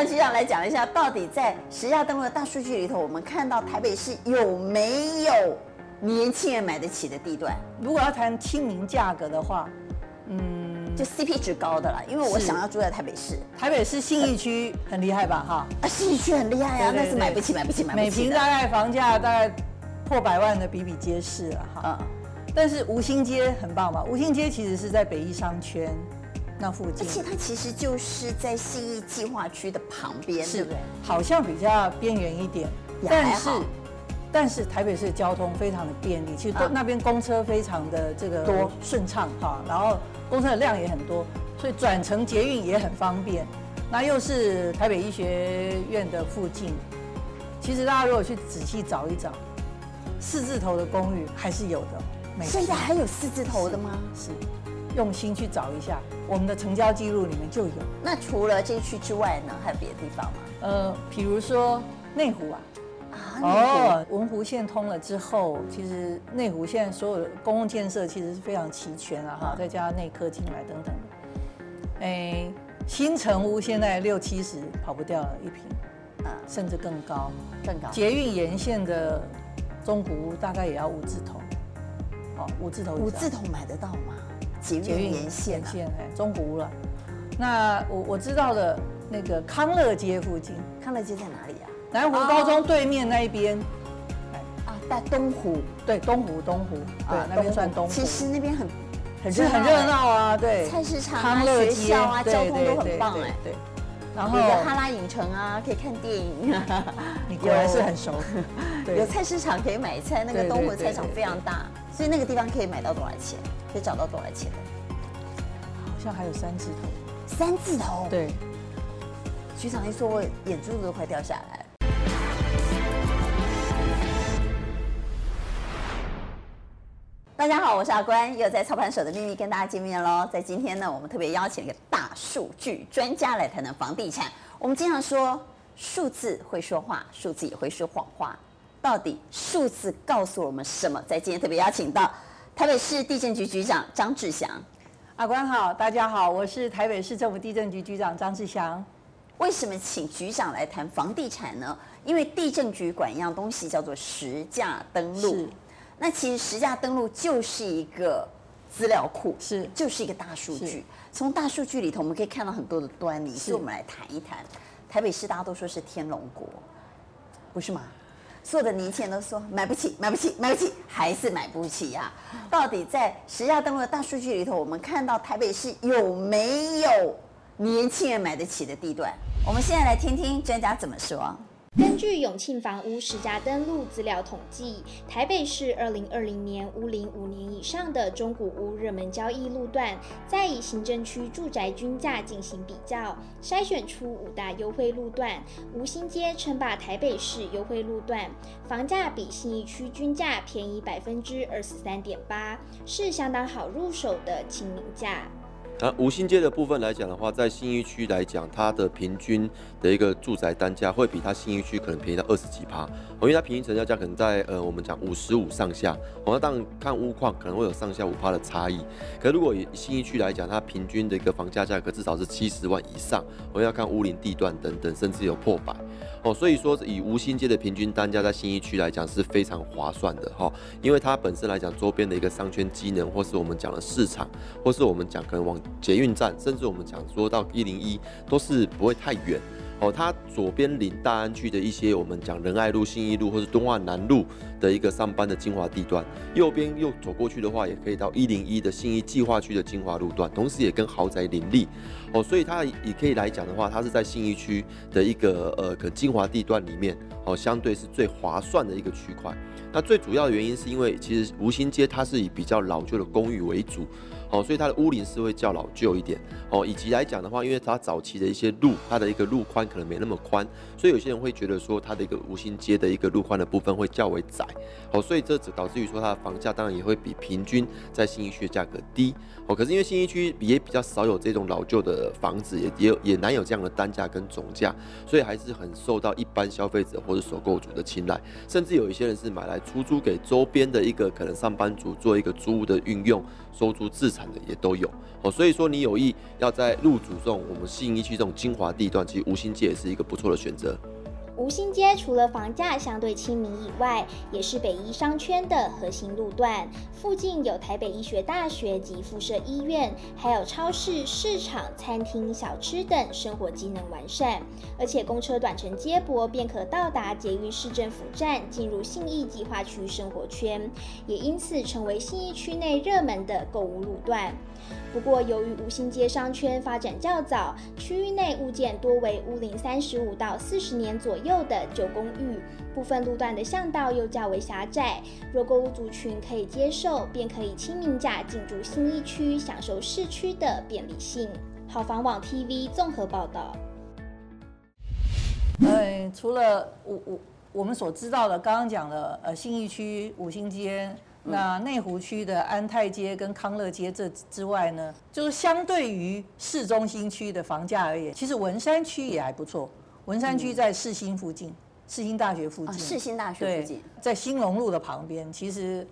让局长来讲一下，到底在实价登录的大数据里头，我们看到台北市有没有年轻人买得起的地段？如果要谈亲民价格的话，嗯，就 CP 值高的啦，因为我想要住在台北市。台北市信义区很厉害吧？哈，啊，信义区很厉害啊，那是买不起，买不起，买不起。每平大概房价大概破百万的比比皆是了哈。嗯。但是吴兴街很棒吧，吴兴街其实是在北一商圈。那附近，而且它其实就是在信义计划区的旁边，是不是？好像比较边缘一点，但是，但是台北市的交通非常的便利，其实都那边公车非常的这个多顺畅哈，然后公车的量也很多，所以转乘捷运也很方便。那又是台北医学院的附近，其实大家如果去仔细找一找，四字头的公寓还是有的。现在还有四字头的吗？是。是用心去找一下，我们的成交记录里面就有。那除了这一区之外呢，还有别的地方吗？呃，比如说内湖啊。啊。哦，文湖线通了之后，其实内湖现在所有的公共建设其实是非常齐全了哈，再加上内科进来等等。哎，新城屋现在六七十跑不掉了一平，啊，甚至更高，更高。捷运沿线的中古屋大概也要五字头，哦，五字头。五字头买得到吗？捷运沿线，线哎，中湖了。那我我知道的那个康乐街附近，康乐街在哪里啊？南湖高中对面那一边。啊，在东湖。对，东湖，东湖。对，那边算东湖。其实那边很很是很热闹啊，对。菜市场啊，学校啊，交通都很棒哎。对。然后哈拉影城啊，可以看电影。你果然是很熟。有菜市场可以买菜，那个东湖菜场非常大，所以那个地方可以买到多少钱？可以找到多少钱的？好像还有三字头。三字头？对。局长一说，我眼珠子都快掉下来。大家好，我是阿关，又在操盘手的秘密跟大家见面喽。在今天呢，我们特别邀请大数据专家来谈谈房地产。我们经常说，数字会说话，数字也会说谎话。到底数字告诉我们什么？在今天特别邀请到。台北市地震局局长张志祥，阿官好，大家好，我是台北市政府地震局局长张志祥。为什么请局长来谈房地产呢？因为地震局管一样东西叫做实价登录。是。那其实实价登录就是一个资料库，是，就是一个大数据。从大数据里头，我们可以看到很多的端倪。所以我们来谈一谈台北市，大家都说是天龙国，不是吗？所有的年轻人都说买不起，买不起，买不起，还是买不起呀、啊？到底在实价登录的大数据里头，我们看到台北市有没有年轻人买得起的地段？我们现在来听听专家怎么说。根据永庆房屋实价登录资料统计，台北市二零二零年屋龄五年以上的中古屋热门交易路段，再以行政区住宅均价进行比较，筛选出五大优惠路段。吴兴街称霸台北市优惠路段，房价比信义区均价便宜百分之二十三点八，是相当好入手的亲民价。那五兴街的部分来讲的话，在新义区来讲，它的平均的一个住宅单价会比它新义区可能便宜到二十几趴，因为它平均成交价可能在呃我们讲五十五上下，我那当然看屋况可能会有上下五趴的差异，可如果以新义区来讲，它平均的一个房价价格至少是七十万以上，我们要看屋龄地段等等，甚至有破百。哦，所以说以吴兴街的平均单价在新义区来讲是非常划算的哈，因为它本身来讲周边的一个商圈机能，或是我们讲的市场，或是我们讲可能往捷运站，甚至我们讲说到一零一都是不会太远。哦，它左边临大安区的一些我们讲仁爱路、信义路或是敦化南路的一个上班的精华地段，右边又走过去的话，也可以到一零一的信义计划区的精华路段，同时也跟豪宅林立。哦，所以它也可以来讲的话，它是在信义区的一个呃可精华地段里面，哦，相对是最划算的一个区块。那最主要的原因是因为其实吴兴街它是以比较老旧的公寓为主。哦，所以它的屋龄是会较老旧一点哦，以及来讲的话，因为它早期的一些路，它的一个路宽可能没那么宽，所以有些人会觉得说它的一个吴兴街的一个路宽的部分会较为窄，哦，所以这只导致于说它的房价当然也会比平均在新一区的价格低哦。可是因为新一区也比较少有这种老旧的房子，也也也难有这样的单价跟总价，所以还是很受到一般消费者或是首购族的青睐，甚至有一些人是买来出租给周边的一个可能上班族做一个租屋的运用，收租自产。的也都有哦。所以说你有意要在入主这种我们信义区这种精华地段，其实无心界也是一个不错的选择。吴兴街除了房价相对亲民以外，也是北医商圈的核心路段。附近有台北医学大学及附设医院，还有超市、市场、餐厅、小吃等生活机能完善。而且公车短程接驳，便可到达捷运市政府站，进入信义计划区生活圈，也因此成为信义区内热门的购物路段。不过，由于五星街商圈发展较早，区域内物件多为屋龄三十五到四十年左右的旧公寓，部分路段的巷道又较为狭窄。若购物族群可以接受，便可以亲民价进驻新一区，享受市区的便利性。好房网 TV 综合报道。嗯，除了我我我们所知道的，刚刚讲的呃信义区五星街。那内湖区的安泰街跟康乐街这之外呢，就是相对于市中心区的房价而言，其实文山区也还不错。文山区在市心附近，世新大学附近，世新大学附近，在兴隆路的旁边。其实，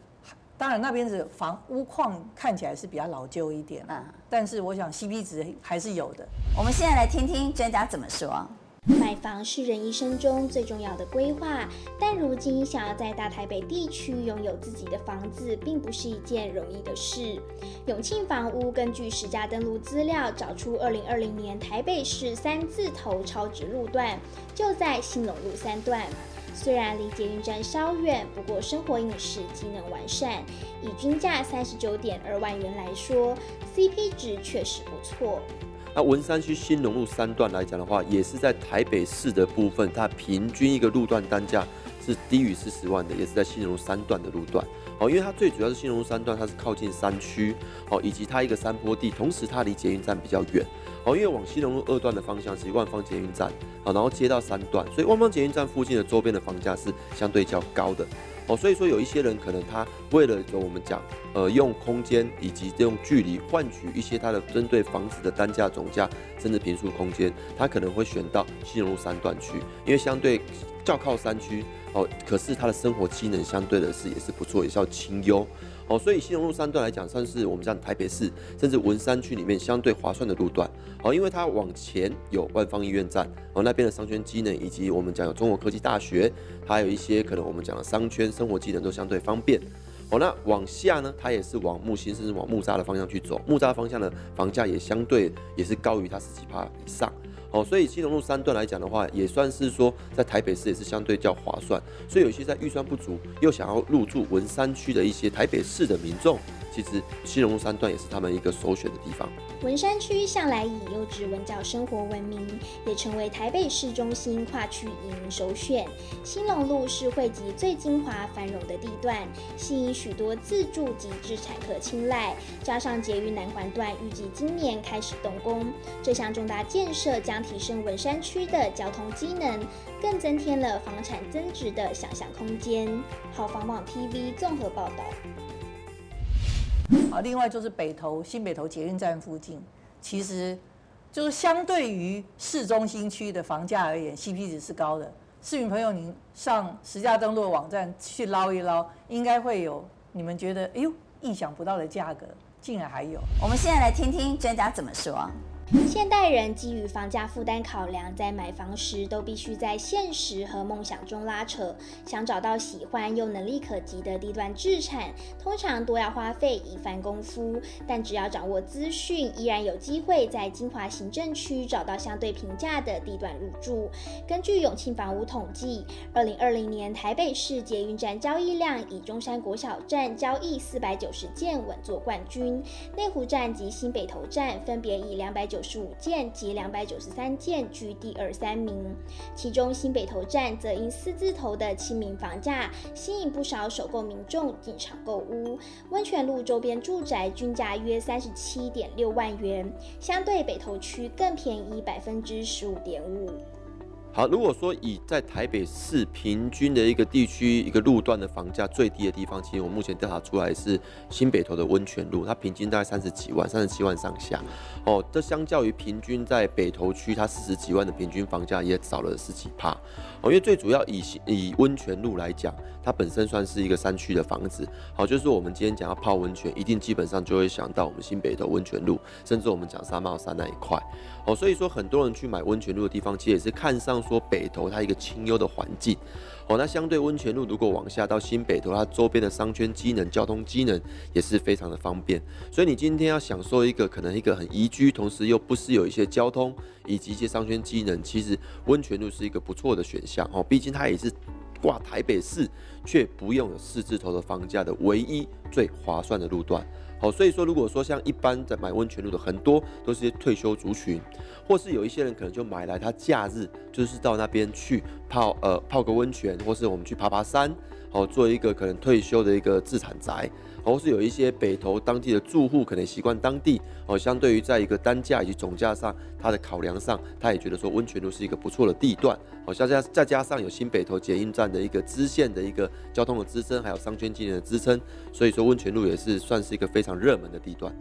当然那边的房屋况看起来是比较老旧一点啊，但是我想 CP 值还是有的。我们现在来听听专家怎么说。买房是人一生中最重要的规划，但如今想要在大台北地区拥有自己的房子，并不是一件容易的事。永庆房屋根据实价登录资料，找出二零二零年台北市三字头超值路段，就在兴隆路三段。虽然离捷运站稍远，不过生活饮食机能完善，以均价三十九点二万元来说，CP 值确实不错。那文山区新隆路三段来讲的话，也是在台北市的部分，它平均一个路段单价是低于四十万的，也是在新隆路三段的路段。哦，因为它最主要是新隆路三段，它是靠近山区，哦，以及它一个山坡地，同时它离捷运站比较远。哦，因为往新隆路二段的方向是万芳捷运站，好，然后接到三段，所以万芳捷运站附近的周边的房价是相对较高的。哦，所以说有一些人可能他为了就我们讲，呃，用空间以及这种距离换取一些他的针对房子的单价总价，甚至平数空间，他可能会选到新荣路三段区，因为相对较靠山区，哦，可是他的生活机能相对的是也是不错，也是要清幽。哦，所以兴隆路三段来讲，算是我们讲台北市甚至文山区里面相对划算的路段。哦，因为它往前有万芳医院站，哦，那边的商圈机能以及我们讲有中国科技大学，还有一些可能我们讲的商圈生活机能都相对方便。哦，那往下呢，它也是往木星甚至往木栅的方向去走，木栅方向的房价也相对也是高于它十几趴以上。哦，所以新龙路三段来讲的话，也算是说在台北市也是相对较划算。所以有些在预算不足又想要入住文山区的一些台北市的民众。其实兴隆路三段也是他们一个首选的地方。文山区向来以优质文教生活闻名，也成为台北市中心跨区移民首选。兴隆路是汇集最精华繁荣的地段，吸引许多自住及置产客青睐。加上捷运南环段预计今年开始动工，这项重大建设将提升文山区的交通机能，更增添了房产增值的想象空间。好房网 TV 综合报道。啊，另外就是北投新北投捷运站附近，其实就是相对于市中心区的房价而言，CP 值是高的。市民朋友，您上实价登录网站去捞一捞，应该会有你们觉得哎呦意想不到的价格，竟然还有。我们现在来听听专家怎么说。现代人基于房价负担考量，在买房时都必须在现实和梦想中拉扯，想找到喜欢又能力可及的地段置产，通常都要花费一番功夫。但只要掌握资讯，依然有机会在精华行政区找到相对平价的地段入住。根据永庆房屋统计，二零二零年台北市捷运站交易量以中山国小站交易四百九十件稳坐冠军，内湖站及新北投站分别以两百九。九十五件及两百九十三件居第二三名，其中新北投站则因四字头的亲民房价，吸引不少首购民众进场购屋。温泉路周边住宅均价约三十七点六万元，相对北投区更便宜百分之十五点五。好，如果说以在台北市平均的一个地区一个路段的房价最低的地方，其实我目前调查出来是新北投的温泉路，它平均大概三十几万，三十七万上下。哦，这相较于平均在北投区，它四十几万的平均房价也少了十几趴。哦，因为最主要以以温泉路来讲，它本身算是一个山区的房子。好，就是我们今天讲要泡温泉，一定基本上就会想到我们新北投温泉路，甚至我们讲沙帽山那一块。哦，所以说很多人去买温泉路的地方，其实也是看上说北投它一个清幽的环境。哦，那相对温泉路如果往下到新北投，它周边的商圈机能、交通机能也是非常的方便。所以你今天要享受一个可能一个很宜居，同时又不失有一些交通以及一些商圈机能，其实温泉路是一个不错的选项。哦，毕竟它也是挂台北市，却不用有四字头的房价的唯一最划算的路段。好，所以说，如果说像一般在买温泉路的很多都是些退休族群，或是有一些人可能就买来他假日就是到那边去泡呃泡个温泉，或是我们去爬爬山，好做一个可能退休的一个自产宅。或是有一些北投当地的住户可能习惯当地哦，相对于在一个单价以及总价上，他的考量上，他也觉得说温泉路是一个不错的地段。好，再加再加上有新北投捷运站的一个支线的一个交通的支撑，还有商圈经营的支撑，所以说温泉路也是算是一个非常热门的地段。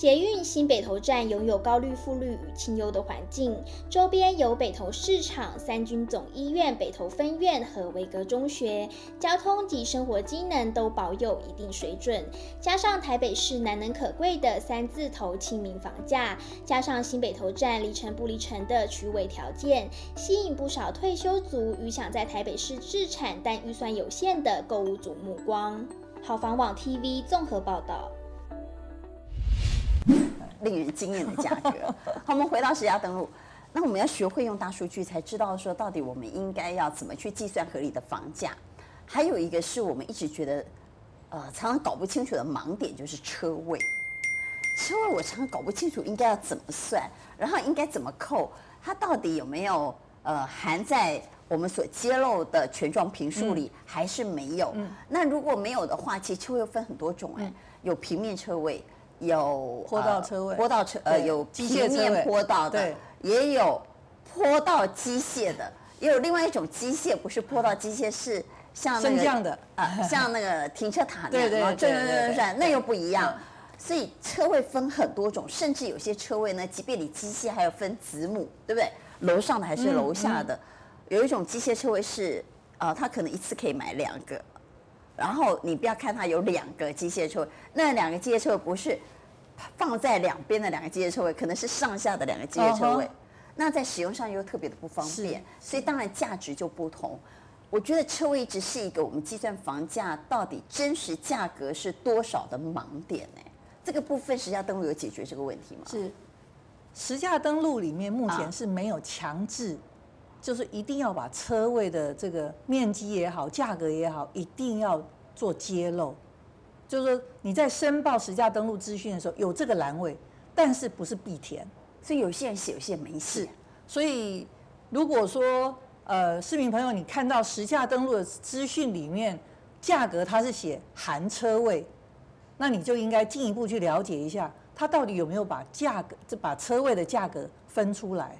捷运新北投站拥有高绿富绿与清幽的环境，周边有北投市场、三军总医院北投分院和维格中学，交通及生活机能都保有一定水准。加上台北市难能可贵的三字头亲民房价，加上新北投站离城不离城的区位条件，吸引不少退休族与想在台北市置产但预算有限的购物族目光。好房网 TV 综合报道。令人惊艳的价格。好，我们回到实价登录，那我们要学会用大数据，才知道说到底我们应该要怎么去计算合理的房价。还有一个是我们一直觉得，呃，常常搞不清楚的盲点，就是车位。车位我常常搞不清楚应该要怎么算，然后应该怎么扣，它到底有没有呃含在我们所揭露的权状评述里，还是没有？嗯、那如果没有的话，其实车位又分很多种哎、欸，有平面车位。有坡道车位，坡道车呃有平面坡道的，也有坡道机械的，也有另外一种机械，不是坡道机械，是像那个的啊，像那个停车塔那样，对对对对，那又不一样。所以车位分很多种，甚至有些车位呢，即便你机械还有分子母，对不对？楼上的还是楼下的？有一种机械车位是啊，它可能一次可以买两个。然后你不要看它有两个机械车位，那两个机械车位不是放在两边的两个机械车位，可能是上下的两个机械车位，uh huh. 那在使用上又特别的不方便，所以当然价值就不同。我觉得车位一直是一个我们计算房价到底真实价格是多少的盲点呢？这个部分实价登录有解决这个问题吗？是，实价登录里面目前是没有强制。就是一定要把车位的这个面积也好，价格也好，一定要做揭露。就是说你在申报实价登录资讯的时候有这个栏位，但是不是必填，所以有些人写，有些人没写。所以如果说呃市民朋友你看到实价登录的资讯里面价格它是写含车位，那你就应该进一步去了解一下，它到底有没有把价格这把车位的价格分出来。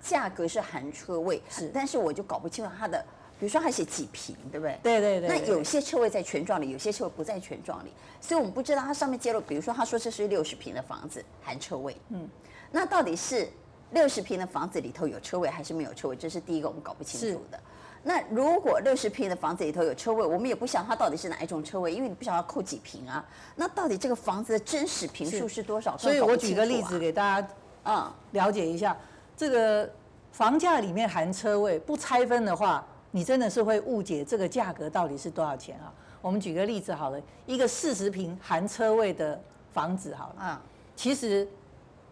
价格是含车位，是，但是我就搞不清楚它的，比如说它写几平，对不对？对对对。那有些车位在权状里，有些车位不在权状里，所以我们不知道它上面揭露，比如说他说这是六十平的房子含车位，嗯，那到底是六十平的房子里头有车位还是没有车位？这是第一个我们搞不清楚的。是那如果六十平的房子里头有车位，我们也不晓得它到底是哪一种车位，因为你不晓得要扣几平啊。那到底这个房子的真实平数是多少？所以我举个例子给大家，嗯，了解一下。这个房价里面含车位，不拆分的话，你真的是会误解这个价格到底是多少钱啊？我们举个例子好了，一个四十平含车位的房子好了，啊，其实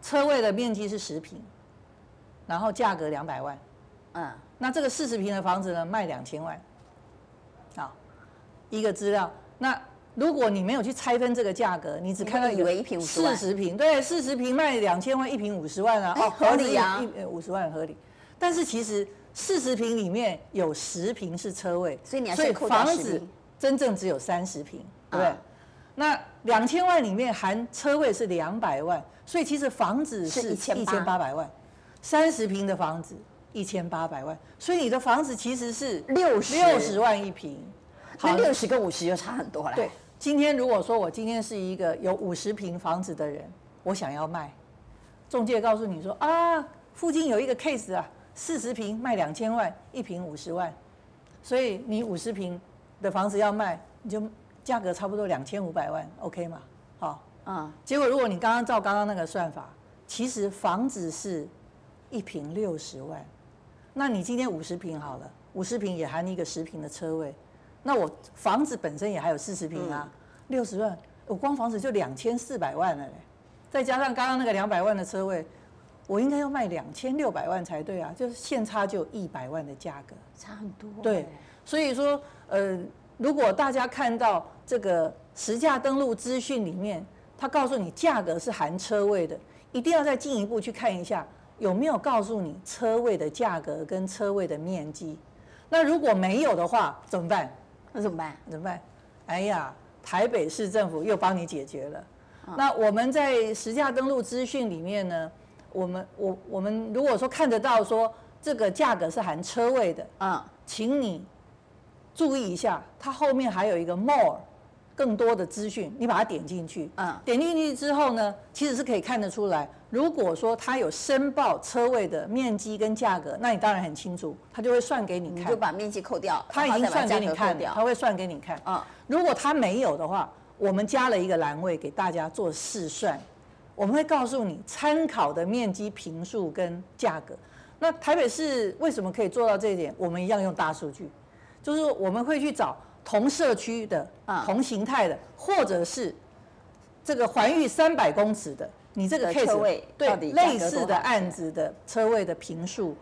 车位的面积是十平，然后价格两百万，嗯，那这个四十平的房子呢，卖两千万，啊，一个资料，那。如果你没有去拆分这个价格，你只看到以为一坪四十平，对，四十平卖两千万，一瓶五十万啊，哦，合理啊，一五十万合理。但是其实四十平里面有十平是车位，所以你要所以房子真正只有三十平，对不对？那两千万里面含车位是两百万，所以其实房子是一千八百万，三十平的房子一千八百万，所以你的房子其实是六十六十万一平。那六十跟五十就差很多了。对，今天如果说我今天是一个有五十平房子的人，我想要卖，中介告诉你说啊，附近有一个 case 啊，四十平卖两千万，一平五十万，所以你五十平的房子要卖，你就价格差不多两千五百万，OK 吗？好，嗯，结果如果你刚刚照刚刚那个算法，其实房子是一平六十万，那你今天五十平好了，五十平也含一个十平的车位。那我房子本身也还有四十平啊，六十万，我光房子就两千四百万了嘞，再加上刚刚那个两百万的车位，我应该要卖两千六百万才对啊，就是现差就一百万的价格，差很多。对，所以说，呃，如果大家看到这个实价登录资讯里面，他告诉你价格是含车位的，一定要再进一步去看一下有没有告诉你车位的价格跟车位的面积。那如果没有的话，怎么办？那怎么办？怎么办？哎呀，台北市政府又帮你解决了。嗯、那我们在实价登录资讯里面呢，我们我我们如果说看得到说这个价格是含车位的，啊、嗯，请你注意一下，它后面还有一个 more。更多的资讯，你把它点进去，嗯，点进去之后呢，其实是可以看得出来。如果说他有申报车位的面积跟价格，那你当然很清楚，他就会算给你看。你就把面积扣掉，他已经算给你看，他会算给你看。嗯，如果他没有的话，我们加了一个栏位给大家做试算，我们会告诉你参考的面积、平数跟价格。那台北市为什么可以做到这一点？我们一样用大数据，就是我们会去找。同社区的、同形态的，或者是这个环域三百公尺的，你这个 case 对类似的案子的车位的坪数、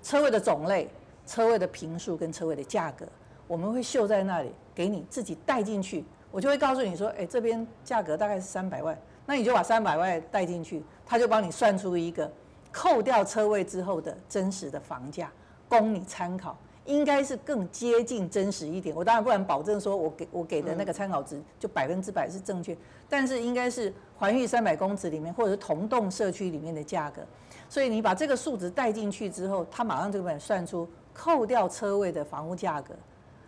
车位的种类、车位的坪数跟车位的价格，我们会秀在那里，给你自己带进去。我就会告诉你说，哎，这边价格大概是三百万，那你就把三百万带进去，他就帮你算出一个扣掉车位之后的真实的房价，供你参考。应该是更接近真实一点。我当然不敢保证说，我给我给的那个参考值就百分之百是正确，但是应该是环域三百公尺里面，或者是同栋社区里面的价格。所以你把这个数值带进去之后，它马上就帮你算出扣掉车位的房屋价格。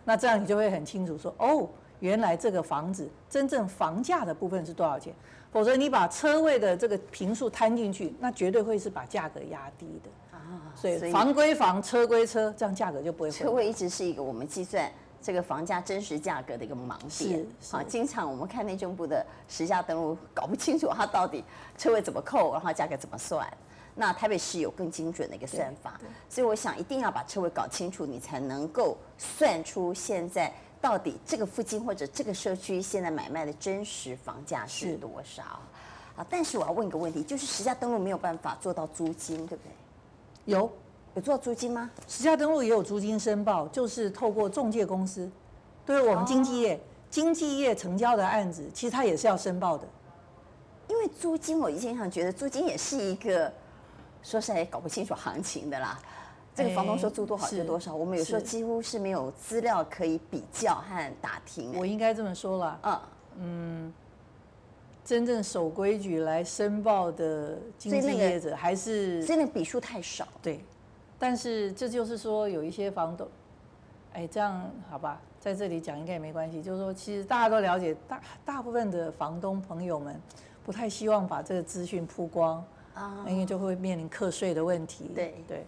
那这样你就会很清楚说，哦，原来这个房子真正房价的部分是多少钱。否则你把车位的这个平数摊进去，那绝对会是把价格压低的。啊所以房归房，车归车，这样价格就不会。车位一直是一个我们计算这个房价真实价格的一个盲点。是啊，经常我们看内政部的实价登录，搞不清楚它到底车位怎么扣，然后价格怎么算。那台北市有更精准的一个算法，所以我想一定要把车位搞清楚，你才能够算出现在到底这个附近或者这个社区现在买卖的真实房价是多少。啊，但是我要问一个问题，就是实价登录没有办法做到租金，对不对？有有做租金吗？实价登录也有租金申报，就是透过中介公司，对我们经纪业，哦、经纪业成交的案子，其实它也是要申报的。因为租金，我经常觉得租金也是一个说实在也搞不清楚行情的啦。这个房东说租多少就多少，我们有时候几乎是没有资料可以比较和打听。我应该这么说了，嗯嗯。真正守规矩来申报的经纪业者还是，所以那个笔数太少。对，但是这就是说有一些房东，哎，这样好吧，在这里讲应该也没关系。就是说，其实大家都了解，大大部分的房东朋友们不太希望把这个资讯曝光啊，因为就会面临课税的问题。对对，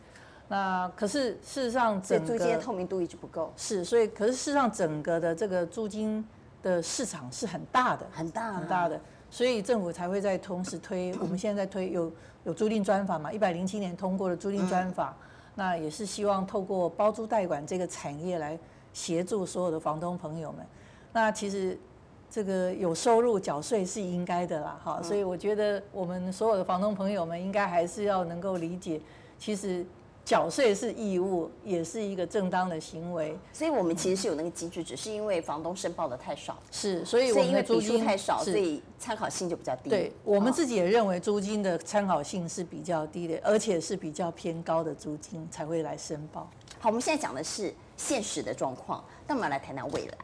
那可是事实上，整个租金的透明度一直不够。是，所以可是事实上，整个的这个租金的市场是很大的，很大很大的。所以政府才会在同时推，我们现在在推有有租赁专法嘛，一百零七年通过的租赁专法，那也是希望透过包租代管这个产业来协助所有的房东朋友们。那其实这个有收入缴税是应该的啦，哈，所以我觉得我们所有的房东朋友们应该还是要能够理解，其实。缴税是义务，也是一个正当的行为，所以我们其实是有那个机制，只是因为房东申报的太少，是，所以我们的租金太少，所以参考性就比较低。对，我们自己也认为租金的参考性是比较低的，而且是比较偏高的租金才会来申报。好，我们现在讲的是现实的状况，那我们要来谈谈未来，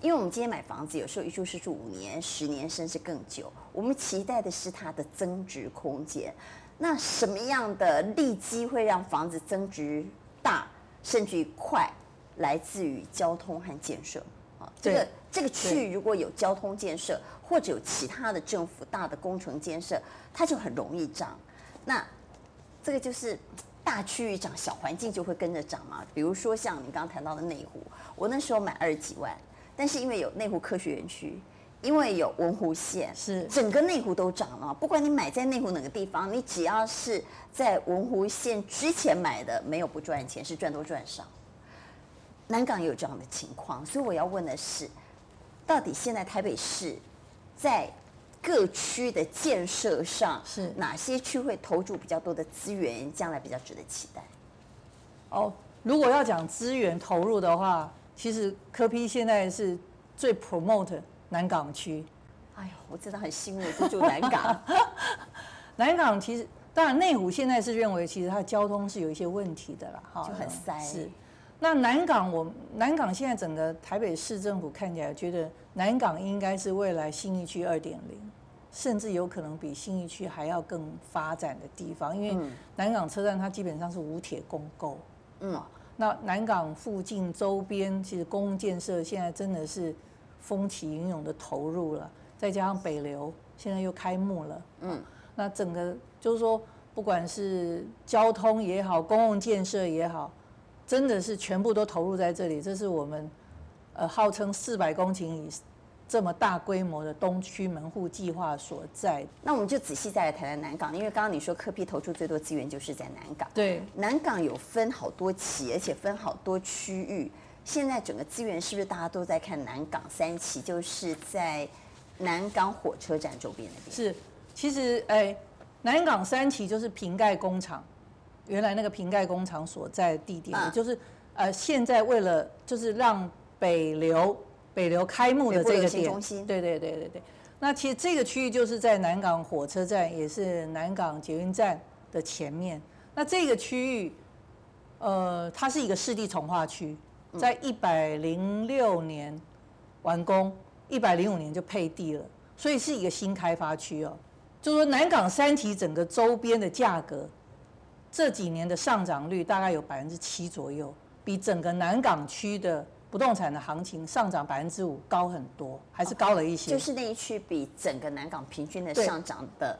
因为我们今天买房子有时候一住是住五年、十年，甚至更久，我们期待的是它的增值空间。那什么样的利基会让房子增值大，甚至于快，来自于交通和建设啊。这个这个区域如果有交通建设，或者有其他的政府大的工程建设，它就很容易涨。那这个就是大区域涨，小环境就会跟着涨嘛。比如说像你刚刚谈到的内湖，我那时候买二十几万，但是因为有内湖科学园区。因为有文湖线，是整个内湖都涨了。不管你买在内湖哪个地方，你只要是在文湖线之前买的，没有不赚钱，是赚多赚少。南港也有这样的情况，所以我要问的是，到底现在台北市在各区的建设上，是哪些区会投注比较多的资源，将来比较值得期待？哦，如果要讲资源投入的话，其实科批现在是最 promote。南港区，哎呦，我真的很欣慰，就住 南港。南港其实，当然内湖现在是认为，其实它的交通是有一些问题的啦，哈，就很塞。是，那南港我南港现在整个台北市政府看起来觉得南港应该是未来新一区二点零，甚至有可能比新一区还要更发展的地方，因为南港车站它基本上是无铁公构，嗯，那南港附近周边其实公共建设现在真的是。风起云涌的投入了，再加上北流现在又开幕了，嗯，那整个就是说，不管是交通也好，公共建设也好，真的是全部都投入在这里。这是我们呃号称四百公顷以这么大规模的东区门户计划所在。那我们就仔细再来谈谈南港，因为刚刚你说柯批投出最多资源就是在南港，对，南港有分好多期，而且分好多区域。现在整个资源是不是大家都在看南港三期？就是在南港火车站周边那边。是，其实哎，南港三期就是瓶盖工厂，原来那个瓶盖工厂所在地点，嗯、就是呃，现在为了就是让北流北流开幕的这个点，中心对对对对对。那其实这个区域就是在南港火车站，也是南港捷运站的前面。那这个区域，呃，它是一个湿地重化区。在一百零六年完工，一百零五年就配地了，所以是一个新开发区哦。就是说南港三期整个周边的价格，这几年的上涨率大概有百分之七左右，比整个南港区的不动产的行情上涨百分之五高很多，还是高了一些。就是那一区比整个南港平均的上涨的，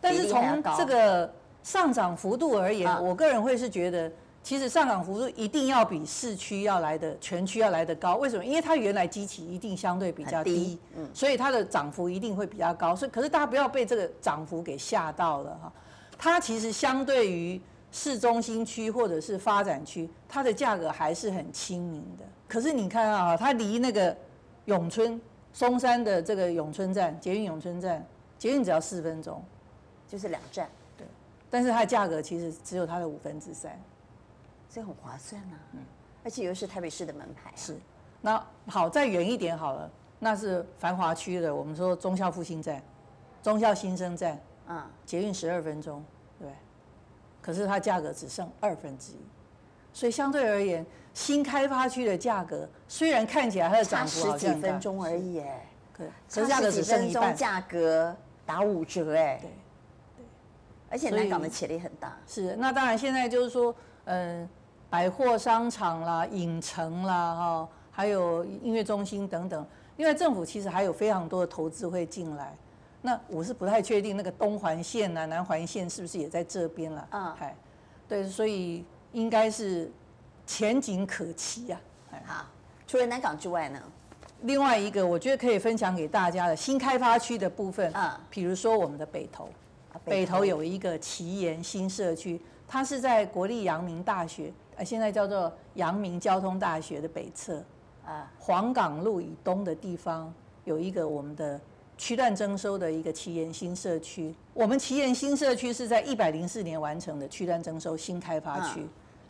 但是从这个上涨幅度而言，我个人会是觉得。其实上涨幅度一定要比市区要来的全区要来的高，为什么？因为它原来基期一定相对比较低，嗯，所以它的涨幅一定会比较高。所以，可是大家不要被这个涨幅给吓到了哈。它其实相对于市中心区或者是发展区，它的价格还是很亲民的。可是你看啊，它离那个永春松山的这个永春站，捷运永春站，捷运只要四分钟，就是两站，对。但是它的价格其实只有它的五分之三。这很划算呐，嗯，而且又是台北市的门牌。是，那好，再远一点好了，那是繁华区的，我们说忠孝复兴站、忠孝新生站，嗯，捷运十二分钟，对，可是它价格只剩二分之一，所以相对而言，新开发区的价格虽然看起来它的涨幅好几分钟而已，哎，对，可是价格只剩一半，价格打五折，哎，对，对，而且南港的潜力很大。是，那当然现在就是说，嗯。百货商场啦、影城啦、哈，还有音乐中心等等。另外，政府其实还有非常多的投资会进来。那我是不太确定那个东环线啊、南环线是不是也在这边了？嗯，哎，对，所以应该是前景可期呀。好，除了南港之外呢，另外一个我觉得可以分享给大家的新开发区的部分，啊，比如说我们的北投，北投有一个奇岩新社区，它是在国立阳明大学。呃，现在叫做阳明交通大学的北侧，啊，黄港路以东的地方有一个我们的区段征收的一个奇岩新社区。我们奇岩新社区是在一百零四年完成的区段征收新开发区，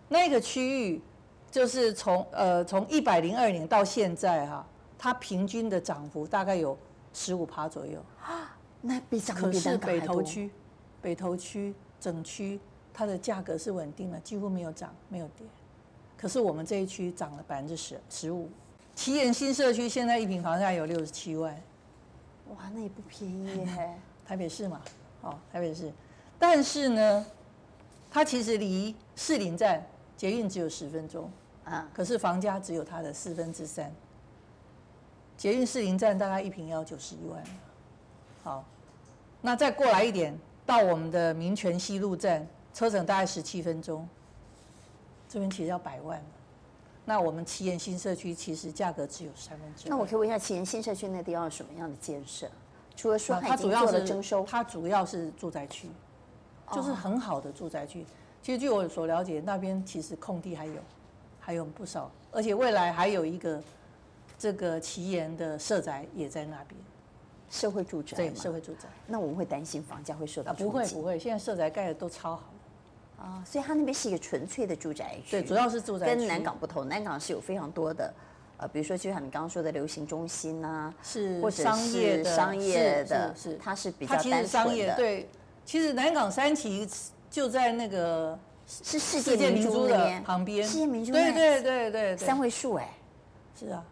那个区域就是从呃从一百零二年到现在哈，它平均的涨幅大概有十五趴左右。啊，那比涨可是北投区，北投区整区。它的价格是稳定的，几乎没有涨，没有跌。可是我们这一区涨了百分之十十五。奇岩新社区现在一平房价有六十七万，哇，那也不便宜 耶。台北市嘛，哦，台北市。但是呢，它其实离士林站捷运只有十分钟啊，可是房价只有它的四分之三。捷运士林站大概一平要九十一万，好，那再过来一点，到我们的民权西路站，车程大概十七分钟，这边其实要百万。那我们奇岩新社区其实价格只有三分之一。那我可以问一下，奇岩新社区那地方有什么样的建设？除了说它主要是征收，它主要是住宅区，就是很好的住宅区。其实据我所了解，那边其实空地还有，还有不少，而且未来还有一个。这个奇岩的社宅也在那边，社会住宅。对，社会住宅。那我们会担心房价会受到、啊、不会不会，现在社宅盖的都超好啊，所以它那边是一个纯粹的住宅区。对，主要是住宅区。跟南港不同，南港是有非常多的，呃，比如说就像你刚刚说的流行中心啊，是或者商业的商业的，是，它是比较单纯的。商业对，其实南港三期就在那个是世界明珠的旁边，世界明珠对对对对，三位数哎，是啊。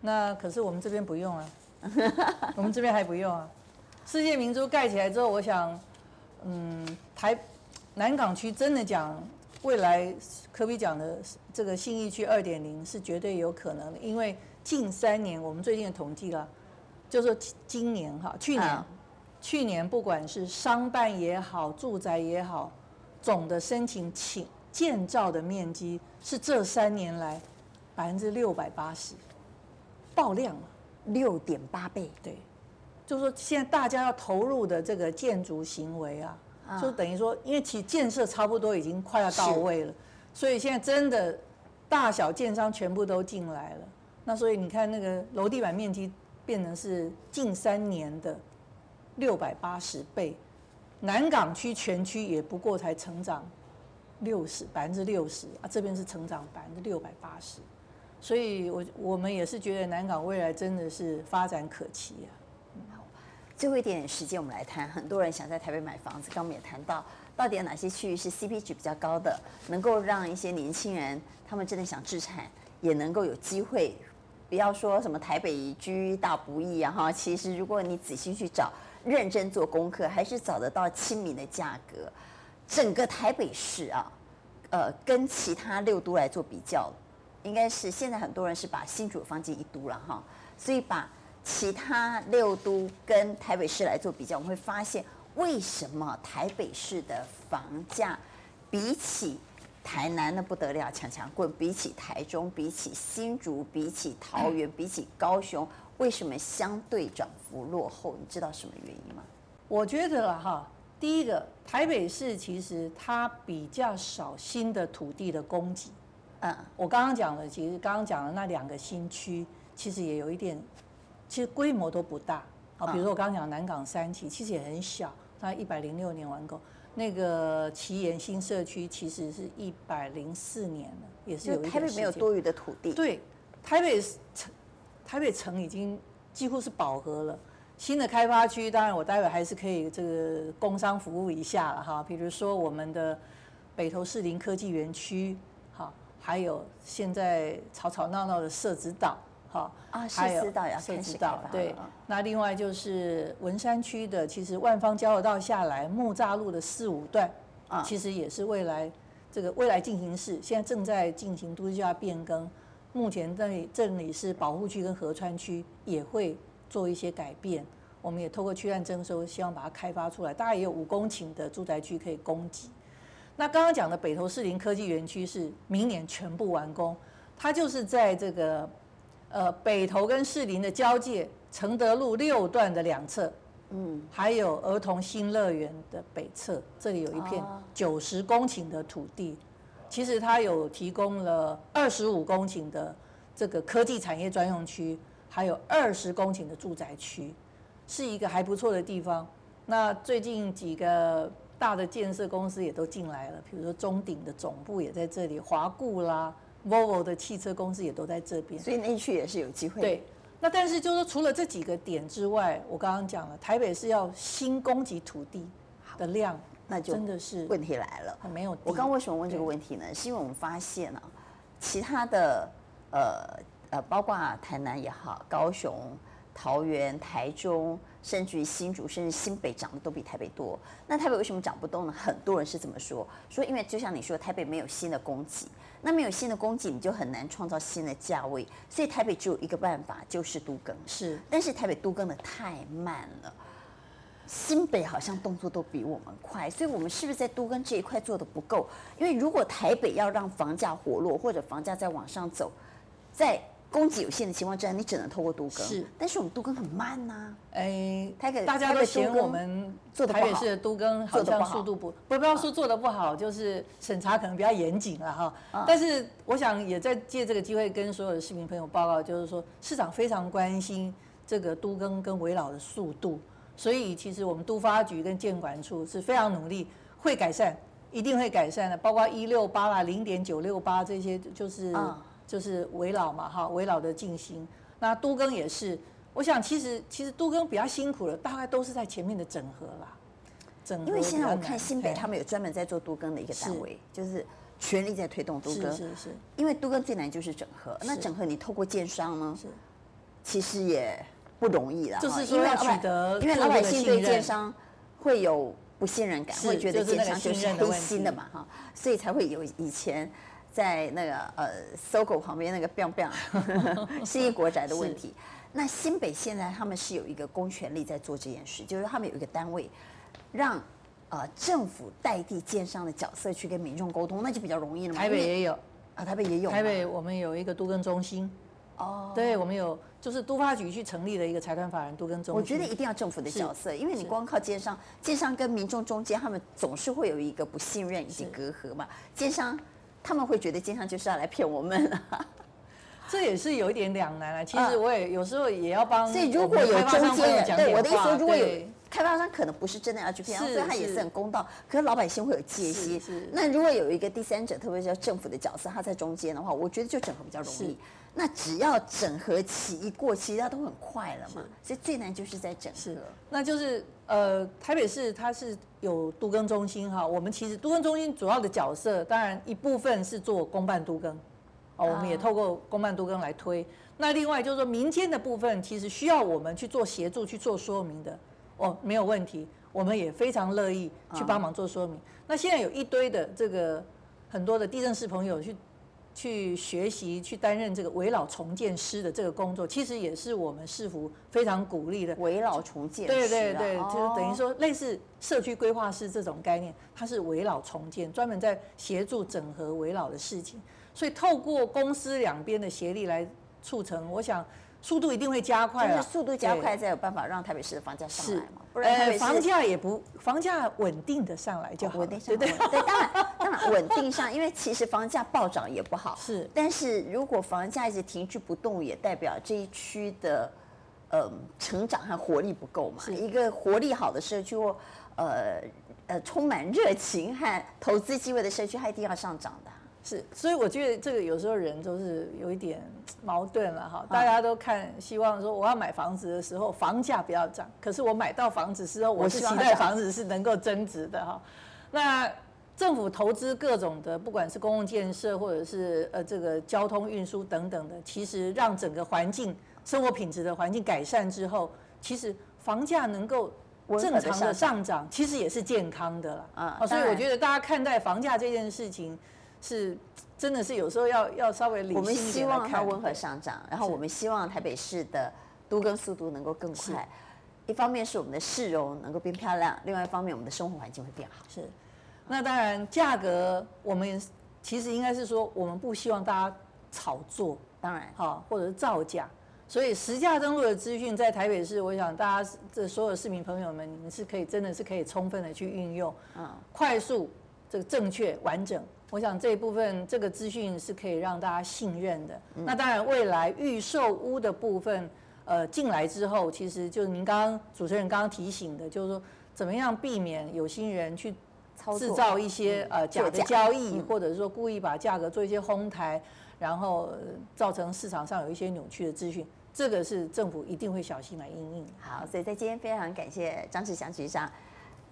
那可是我们这边不用啊，我们这边还不用啊。世界明珠盖起来之后，我想，嗯，台南港区真的讲未来可比讲的这个信义区二点零是绝对有可能的，因为近三年我们最近的统计了，就是今年哈，去年去年不管是商办也好，住宅也好，总的申请请建造的面积是这三年来百分之六百八十。爆量了，六点八倍。对，就是说现在大家要投入的这个建筑行为啊，啊就等于说，因为其建设差不多已经快要到位了，所以现在真的大小建商全部都进来了。那所以你看那个楼地板面积变成是近三年的六百八十倍，南港区全区也不过才成长六十百分之六十啊，这边是成长百分之六百八十。所以我，我我们也是觉得南港未来真的是发展可期啊。最后一点点时间，我们来谈。很多人想在台北买房子，刚刚我们也谈到，到底有哪些区域是 CP 值比较高的，能够让一些年轻人他们真的想置产，也能够有机会。不要说什么台北居大不易啊哈，其实如果你仔细去找，认真做功课，还是找得到亲民的价格。整个台北市啊，呃，跟其他六都来做比较。应该是现在很多人是把新竹放进一都了哈，所以把其他六都跟台北市来做比较，我们会发现为什么台北市的房价比起台南的不得了，强强滚，比起台中，比起新竹，比起桃园，比起高雄，为什么相对涨幅落后？你知道什么原因吗？我觉得了哈，第一个台北市其实它比较少新的土地的供给。嗯，我刚刚讲的，其实刚刚讲的那两个新区，其实也有一点，其实规模都不大啊。比如说我刚刚讲南港三期，其实也很小，它一百零六年完工。那个奇岩新社区其实是一百零四年了，也是有一。台北没有多余的土地。对，台北城，台北城已经几乎是饱和了。新的开发区，当然我待会还是可以这个工商服务一下了哈。比如说我们的北投士林科技园区。哈还有现在吵吵闹闹的社子岛，哈啊，社子岛要社子岛，对。那另外就是文山区的，其实万方交流道下来木栅路的四五段，啊，其实也是未来这个未来进行式，现在正在进行都市计划变更。目前这里这里是保护区跟河川区，也会做一些改变。我们也透过区段征收，希望把它开发出来，大概也有五公顷的住宅区可以供给。那刚刚讲的北投士林科技园区是明年全部完工，它就是在这个呃北投跟士林的交界，承德路六段的两侧，嗯，还有儿童新乐园的北侧，这里有一片九十公顷的土地，其实它有提供了二十五公顷的这个科技产业专用区，还有二十公顷的住宅区，是一个还不错的地方。那最近几个。大的建设公司也都进来了，比如说中鼎的总部也在这里，华固啦、Volvo 的汽车公司也都在这边，所以那一区也是有机会。对，那但是就是除了这几个点之外，我刚刚讲了，台北是要新供给土地的量，那就真的是问题来了。没有，我刚刚为什么问这个问题呢？是因为我们发现啊，其他的呃呃，包括台南也好，高雄。桃园、台中，甚至于新竹，甚至新北涨的都比台北多。那台北为什么涨不动呢？很多人是这么说，说因为就像你说，台北没有新的供给，那没有新的供给，你就很难创造新的价位。所以台北只有一个办法，就是都更。是，但是台北都更的太慢了。新北好像动作都比我们快，所以我们是不是在都更这一块做的不够？因为如果台北要让房价活络，或者房价再往上走，在供给有限的情况之下，你只能透过都更。是，但是我们都更很慢呐、啊。哎，台北大家都嫌我们做的台北市的都更好像速度不不不要说做的不好，就是审查可能比较严谨了哈。嗯、但是我想也在借这个机会跟所有的市民朋友报告，就是说市长非常关心这个都更跟围老的速度。所以，其实我们都发局跟建管处是非常努力，会改善，一定会改善的。包括一六八啦、零点九六八这些，就是、嗯、就是围老嘛，哈，围老的进行。那都更也是，我想其实其实都更比较辛苦的，大概都是在前面的整合啦。整合。因为现在我看新北他们有专门在做都更的一个单位，就是全力在推动都更。是是是。因为都更最难就是整合，那整合你透过建商呢，是其实也。不容易啦，就是说要取得，因为老百姓对建商会有不信任感，会觉得建商就是黑心的嘛，哈，所以才会有以前在那个呃，SOGO 旁边那个 biang biang 信义国宅的问题。那新北现在他们是有一个公权力在做这件事，就是他们有一个单位，让呃政府代替建商的角色去跟民众沟通，那就比较容易了嘛。台北也有啊，台北也有。台北我们有一个都更中心。哦，对，我们有就是都发局去成立了一个财团法人都更中心。我觉得一定要政府的角色，因为你光靠建商，建商跟民众中间，他们总是会有一个不信任以及隔阂嘛。建商他们会觉得经常就是要来骗我们，这也是有一点两难啊。其实我也有时候也要帮。所以如果有中间人，对我的意思，如果有开发商可能不是真的要去骗，所以他也是很公道。可是老百姓会有戒心。那如果有一个第三者，特别是政府的角色，他在中间的话，我觉得就整合比较容易。那只要整合期一过，其他都很快了嘛。所以最难就是在整合。是，那就是呃，台北市它是有都更中心哈。我们其实都更中心主要的角色，当然一部分是做公办都更，哦，我们也透过公办都更来推。那另外就是说民间的部分，其实需要我们去做协助、去做说明的，哦，没有问题，我们也非常乐意去帮忙做说明。那现在有一堆的这个很多的地震师朋友去。去学习，去担任这个围老重建师的这个工作，其实也是我们市府非常鼓励的。围老重建师，对对对，就是等于说类似社区规划师这种概念，它是围老重建，专门在协助整合围老的事情。所以透过公司两边的协力来促成，我想。速度一定会加快，就是速度加快才有办法让台北市的房价上来嘛。不然房价也不，房价稳定的上来就好。稳定上来，对对对，当然当然稳定上，因为其实房价暴涨也不好。是，但是如果房价一直停滞不动，也代表这一区的呃成长和活力不够嘛。一个活力好的社区或呃呃充满热情和投资机会的社区，它一定要上涨的。是，所以我觉得这个有时候人都是有一点矛盾了哈。大家都看，希望说我要买房子的时候房价不要涨，可是我买到房子之后，我是期待房子是能够增值的哈。那政府投资各种的，不管是公共建设或者是呃这个交通运输等等的，其实让整个环境生活品质的环境改善之后，其实房价能够正常的上涨，其实也是健康的了啊。所以我觉得大家看待房价这件事情。是，真的是有时候要要稍微理性一点。我们希望它温和上涨，然后我们希望台北市的都更速度能够更快。一方面是我们的市容能够变漂亮，另外一方面我们的生活环境会变好。是，那当然价格我们其实应该是说，我们不希望大家炒作，当然哈，或者是造假。所以实价登录的资讯在台北市，我想大家这所有市民朋友们，你们是可以真的是可以充分的去运用，嗯，快速这个正确完整。我想这一部分这个资讯是可以让大家信任的。那当然，未来预售屋的部分，呃，进来之后，其实就是您刚刚主持人刚刚提醒的，就是说怎么样避免有心人去制造一些呃假的交易，或者是说故意把价格做一些哄抬，然后造成市场上有一些扭曲的资讯，这个是政府一定会小心来应应。好，所以在今天非常感谢张志祥局长。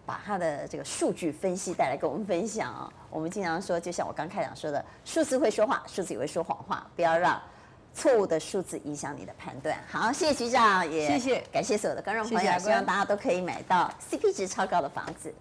把他的这个数据分析带来跟我们分享啊，我们经常说，就像我刚开场说的，数字会说话，数字也会说谎话，不要让错误的数字影响你的判断。好，谢谢局长，也谢谢，感谢所有的观众朋友，希望大家都可以买到 CP 值超高的房子。